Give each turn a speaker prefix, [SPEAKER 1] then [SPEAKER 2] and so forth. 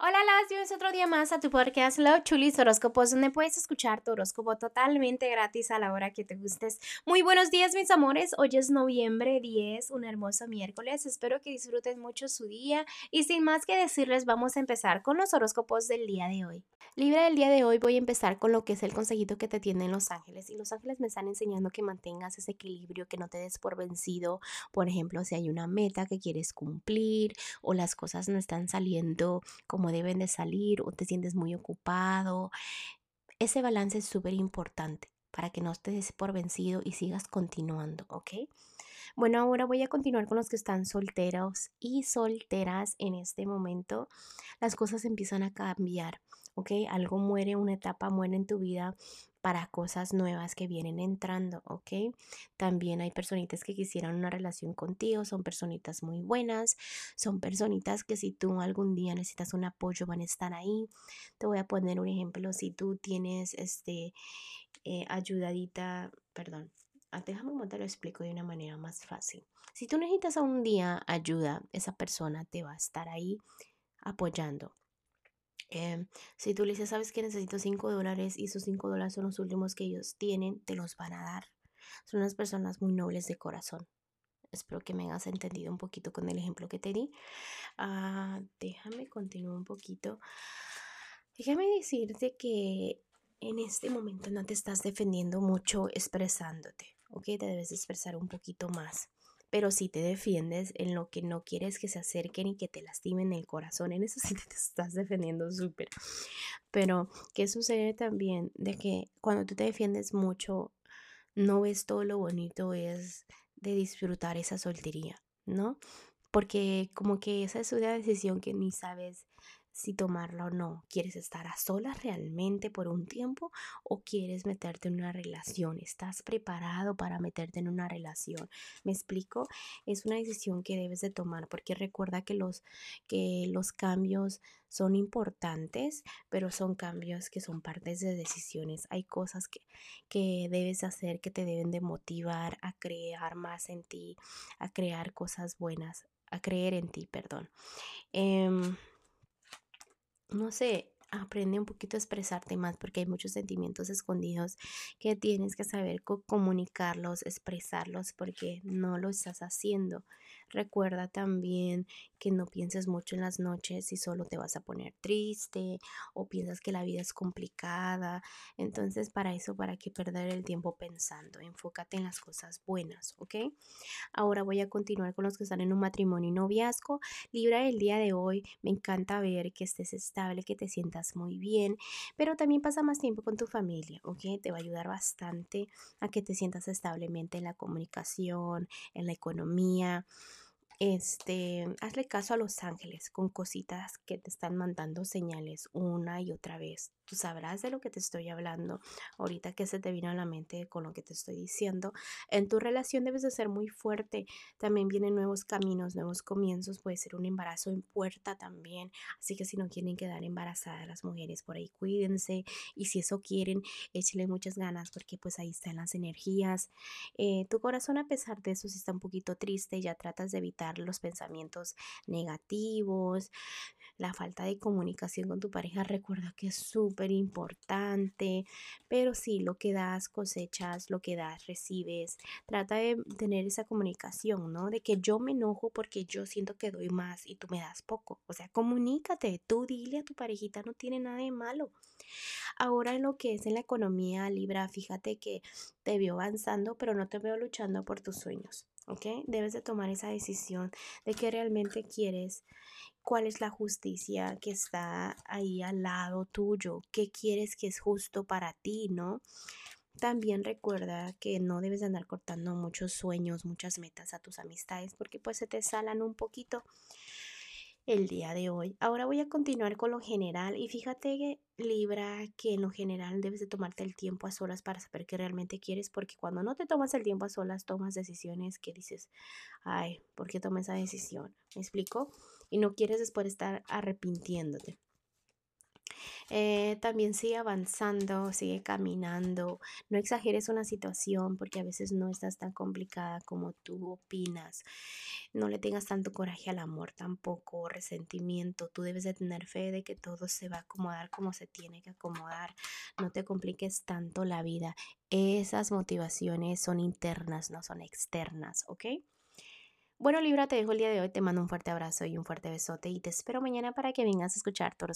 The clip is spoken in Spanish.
[SPEAKER 1] Hola, las bienvenidos otro día más a tu podcast Love Chulis Horóscopos, donde puedes escuchar tu horóscopo totalmente gratis a la hora que te gustes. Muy buenos días, mis amores. Hoy es noviembre 10, un hermoso miércoles. Espero que disfruten mucho su día. Y sin más que decirles, vamos a empezar con los horóscopos del día de hoy. Libra del día de hoy voy a empezar con lo que es el consejito que te tienen los ángeles. Y los ángeles me están enseñando que mantengas ese equilibrio, que no te des por vencido. Por ejemplo, si hay una meta que quieres cumplir o las cosas no están saliendo como deben de salir o te sientes muy ocupado. Ese balance es súper importante para que no te des por vencido y sigas continuando, ¿ok? Bueno, ahora voy a continuar con los que están solteros y solteras en este momento. Las cosas empiezan a cambiar, ¿ok? Algo muere, una etapa muere en tu vida para cosas nuevas que vienen entrando, ¿ok? También hay personitas que quisieran una relación contigo, son personitas muy buenas, son personitas que si tú algún día necesitas un apoyo van a estar ahí. Te voy a poner un ejemplo, si tú tienes este eh, ayudadita, perdón, ah, déjame un te lo explico de una manera más fácil. Si tú necesitas un día ayuda, esa persona te va a estar ahí apoyando. Em, si tú le dices, sabes que necesito 5 dólares y esos 5 dólares son los últimos que ellos tienen, te los van a dar. Son unas personas muy nobles de corazón. Espero que me hayas entendido un poquito con el ejemplo que te di. Ah, déjame continuar un poquito. Déjame decirte que en este momento no te estás defendiendo mucho expresándote, ¿ok? Te debes expresar un poquito más pero si te defiendes en lo que no quieres que se acerquen y que te lastimen el corazón, en eso sí te estás defendiendo súper. Pero, ¿qué sucede también? De que cuando tú te defiendes mucho, no ves todo lo bonito es de disfrutar esa soltería, ¿no? Porque como que esa es una decisión que ni sabes si tomarla o no. ¿Quieres estar a solas realmente por un tiempo o quieres meterte en una relación? ¿Estás preparado para meterte en una relación? ¿Me explico? Es una decisión que debes de tomar porque recuerda que los, que los cambios son importantes, pero son cambios que son partes de decisiones. Hay cosas que, que debes hacer que te deben de motivar a crear más en ti, a crear cosas buenas, a creer en ti, perdón. Em, no sé, aprende un poquito a expresarte más porque hay muchos sentimientos escondidos que tienes que saber comunicarlos, expresarlos porque no lo estás haciendo. Recuerda también que no pienses mucho en las noches y solo te vas a poner triste o piensas que la vida es complicada. Entonces, para eso, ¿para qué perder el tiempo pensando? Enfócate en las cosas buenas, ¿ok? Ahora voy a continuar con los que están en un matrimonio y noviazgo. Libra el día de hoy, me encanta ver que estés estable, que te sientas muy bien, pero también pasa más tiempo con tu familia, ¿ok? Te va a ayudar bastante a que te sientas establemente en la comunicación, en la economía este, hazle caso a los ángeles con cositas que te están mandando señales una y otra vez tú sabrás de lo que te estoy hablando. Ahorita que se te vino a la mente con lo que te estoy diciendo. En tu relación debes de ser muy fuerte. También vienen nuevos caminos, nuevos comienzos. Puede ser un embarazo en puerta también. Así que si no quieren quedar embarazadas las mujeres por ahí, cuídense. Y si eso quieren, échenle muchas ganas porque pues ahí están las energías. Eh, tu corazón a pesar de eso si está un poquito triste, ya tratas de evitar los pensamientos negativos la falta de comunicación con tu pareja, recuerda que es súper importante, pero sí, lo que das cosechas, lo que das recibes. Trata de tener esa comunicación, ¿no? De que yo me enojo porque yo siento que doy más y tú me das poco. O sea, comunícate, tú dile a tu parejita, no tiene nada de malo. Ahora en lo que es en la economía, Libra, fíjate que te veo avanzando, pero no te veo luchando por tus sueños. ¿Ok? Debes de tomar esa decisión de que realmente quieres, cuál es la justicia que está ahí al lado tuyo, qué quieres que es justo para ti, ¿no? También recuerda que no debes de andar cortando muchos sueños, muchas metas a tus amistades porque pues se te salan un poquito el día de hoy. Ahora voy a continuar con lo general y fíjate Libra que en lo general debes de tomarte el tiempo a solas para saber qué realmente quieres porque cuando no te tomas el tiempo a solas tomas decisiones que dices, ay, ¿por qué tomé esa decisión? ¿Me explico? Y no quieres después estar arrepintiéndote. Eh, también sigue avanzando, sigue caminando. No exageres una situación porque a veces no estás tan complicada como tú opinas. No le tengas tanto coraje al amor tampoco, resentimiento. Tú debes de tener fe de que todo se va a acomodar como se tiene que acomodar. No te compliques tanto la vida. Esas motivaciones son internas, no son externas, ¿ok? Bueno, Libra, te dejo el día de hoy. Te mando un fuerte abrazo y un fuerte besote y te espero mañana para que vengas a escuchar tu.